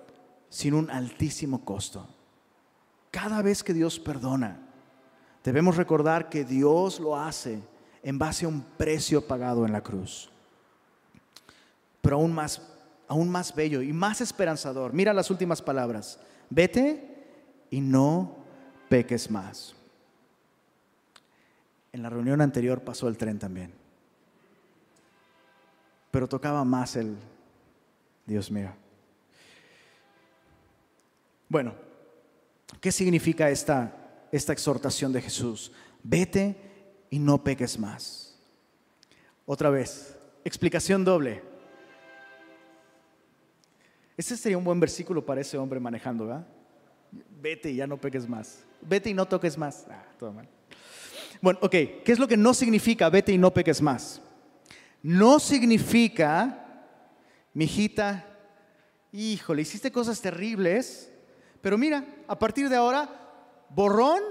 sin un altísimo costo. Cada vez que Dios perdona, debemos recordar que Dios lo hace en base a un precio pagado en la cruz. Pero aún más aún más bello y más esperanzador. Mira las últimas palabras. Vete y no peques más. En la reunión anterior pasó el tren también. Pero tocaba más el, Dios mío. Bueno, ¿qué significa esta, esta exhortación de Jesús? Vete y no peques más. Otra vez, explicación doble. Ese sería un buen versículo para ese hombre manejando, ¿verdad? Vete y ya no peques más. Vete y no toques más. Ah, todo mal. Bueno, ok, ¿qué es lo que no significa vete y no peques más? No significa, mijita, híjole, hiciste cosas terribles, pero mira, a partir de ahora, borrón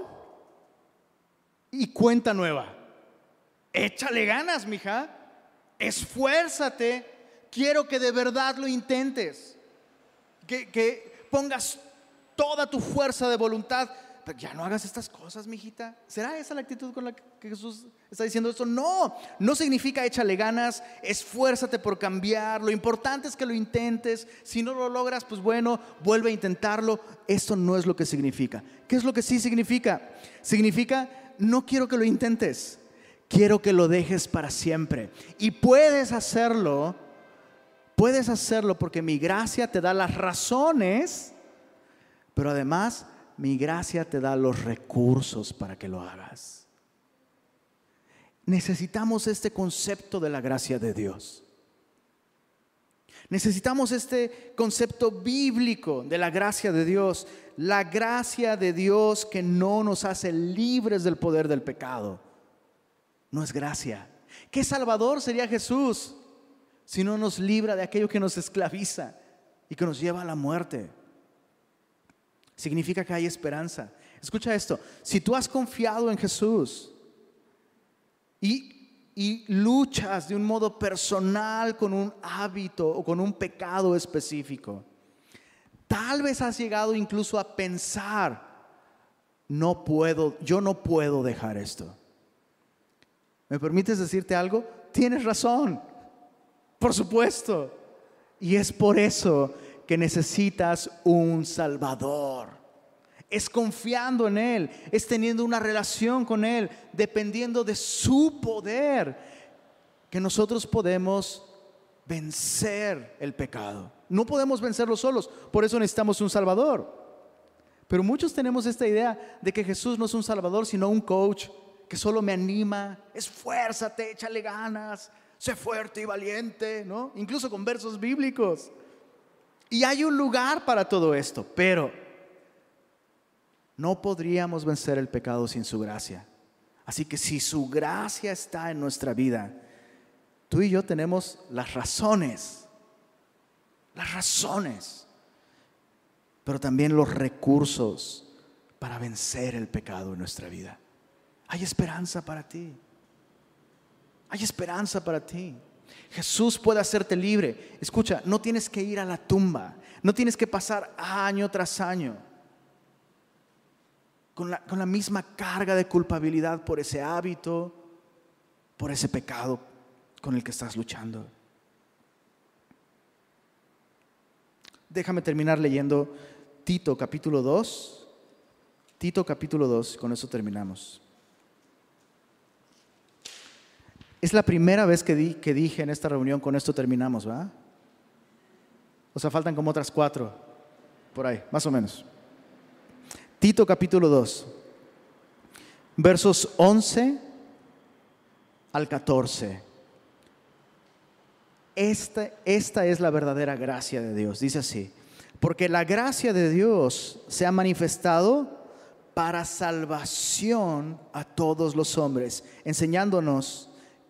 y cuenta nueva. Échale ganas, mija. Esfuérzate. Quiero que de verdad lo intentes que, pongas toda tu fuerza de voluntad. Ya no hagas estas cosas, mijita. ¿Será esa la actitud con la que Jesús está diciendo esto? No, no significa échale ganas, esfuérzate por cambiar. Lo importante es que lo intentes. Si no lo logras, pues bueno, vuelve a intentarlo. Esto no es lo que significa. ¿Qué es lo que sí significa? Significa, no quiero que lo intentes, quiero que lo dejes para siempre. Y puedes hacerlo Puedes hacerlo porque mi gracia te da las razones, pero además mi gracia te da los recursos para que lo hagas. Necesitamos este concepto de la gracia de Dios. Necesitamos este concepto bíblico de la gracia de Dios. La gracia de Dios que no nos hace libres del poder del pecado. No es gracia. ¿Qué Salvador sería Jesús? si no nos libra de aquello que nos esclaviza y que nos lleva a la muerte. Significa que hay esperanza. Escucha esto, si tú has confiado en Jesús y, y luchas de un modo personal con un hábito o con un pecado específico, tal vez has llegado incluso a pensar, no puedo, yo no puedo dejar esto. ¿Me permites decirte algo? Tienes razón. Por supuesto. Y es por eso que necesitas un Salvador. Es confiando en Él, es teniendo una relación con Él, dependiendo de su poder, que nosotros podemos vencer el pecado. No podemos vencerlo solos, por eso necesitamos un Salvador. Pero muchos tenemos esta idea de que Jesús no es un salvador, sino un coach que solo me anima, esfuérzate, échale ganas, sé fuerte y valiente, ¿no? Incluso con versos bíblicos. Y hay un lugar para todo esto, pero no podríamos vencer el pecado sin su gracia. Así que si su gracia está en nuestra vida, tú y yo tenemos las razones, las razones, pero también los recursos para vencer el pecado en nuestra vida. Hay esperanza para ti. Hay esperanza para ti. Jesús puede hacerte libre. Escucha, no tienes que ir a la tumba. No tienes que pasar año tras año con la, misma carga de culpabilidad por ese hábito, por ese pecado con el que estás luchando. Déjame terminar leyendo Tito capítulo 2. Tito capítulo 2, con eso terminamos. Es la primera vez que, di, que dije en esta reunión, con esto terminamos, ¿va? O sea, faltan como otras cuatro, por ahí, más o menos. Tito capítulo 2, versos 11 al 14. Esta, esta es la verdadera gracia de Dios, dice así, porque la gracia de Dios se ha manifestado para salvación a todos los hombres, enseñándonos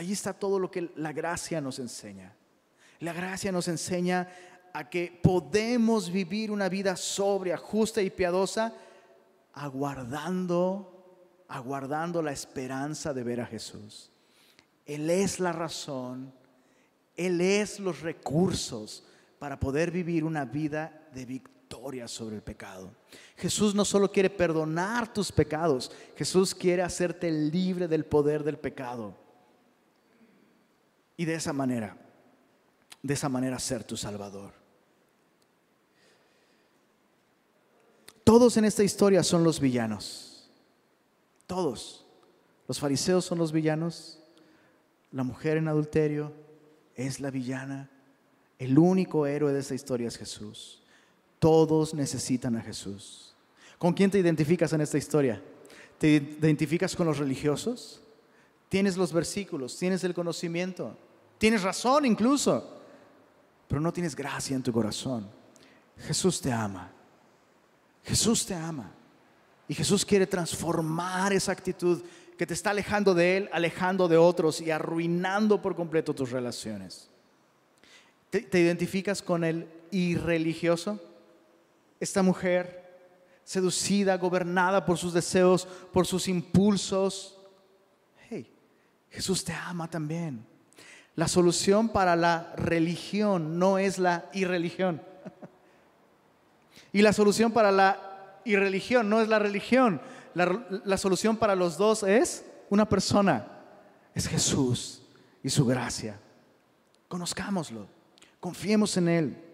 Ahí está todo lo que la gracia nos enseña. La gracia nos enseña a que podemos vivir una vida sobria, justa y piadosa, aguardando, aguardando la esperanza de ver a Jesús. Él es la razón, Él es los recursos para poder vivir una vida de victoria sobre el pecado. Jesús no solo quiere perdonar tus pecados, Jesús quiere hacerte libre del poder del pecado y de esa manera, de esa manera ser tu Salvador. Todos en esta historia son los villanos. Todos. Los fariseos son los villanos. La mujer en adulterio es la villana. El único héroe de esta historia es Jesús. Todos necesitan a Jesús. ¿Con quién te identificas en esta historia? ¿Te identificas con los religiosos? Tienes los versículos, tienes el conocimiento, Tienes razón incluso, pero no tienes gracia en tu corazón. Jesús te ama. Jesús te ama. Y Jesús quiere transformar esa actitud que te está alejando de Él, alejando de otros y arruinando por completo tus relaciones. ¿Te, identificas con el irreligioso? Esta mujer seducida, gobernada por sus deseos, por sus impulsos. Hey, Jesús te ama también. La solución para la religión no es la irreligión. Y la solución para la irreligión no es la religión. La, solución para los dos es una persona. Es Jesús y su gracia. Conozcámoslo. Confiemos en Él.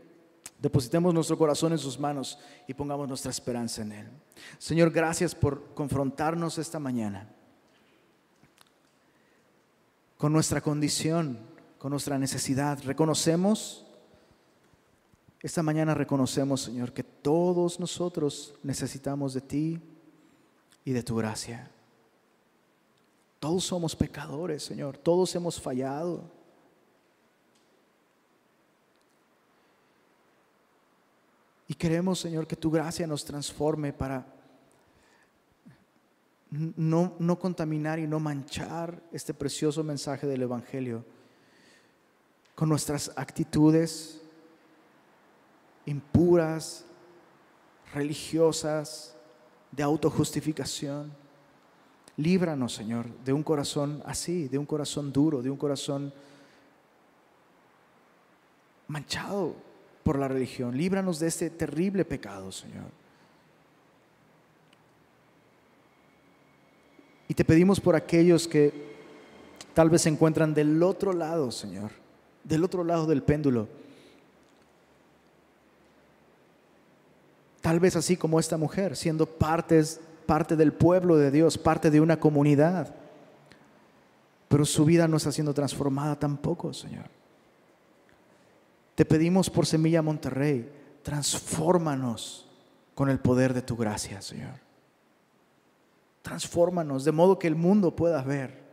Depositemos nuestro corazón en sus manos y pongamos nuestra esperanza en Él. Señor, gracias por confrontarnos esta mañana con nuestra condición, con nuestra necesidad. Reconocemos, esta mañana reconocemos, Señor, que todos nosotros necesitamos de ti y de tu gracia. Todos somos pecadores, Señor, todos hemos fallado. Y queremos, Señor, que tu gracia nos transforme para no, no contaminar y no manchar este precioso mensaje del Evangelio con nuestras actitudes impuras, religiosas, de autojustificación. Líbranos, Señor, de un corazón así, de un corazón duro, de un corazón manchado por la religión. Líbranos de este terrible pecado, Señor. Y te pedimos por aquellos que tal vez se encuentran del otro lado, Señor del otro lado del péndulo. Tal vez así como esta mujer, siendo partes, parte del pueblo de Dios, parte de una comunidad. Pero su vida no está siendo transformada tampoco, Señor. Te pedimos por Semilla Monterrey, transfórmanos con el poder de tu gracia, Señor. Transfórmanos de modo que el mundo pueda ver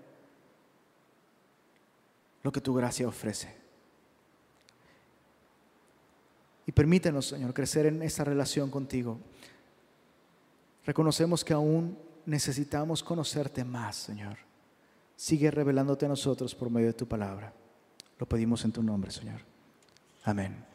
lo que tu gracia ofrece. Y permítenos, Señor, crecer en esta relación contigo. Reconocemos que aún necesitamos conocerte más, Señor. Sigue revelándote a nosotros por medio de tu palabra. Lo pedimos en tu nombre, Señor. Amén.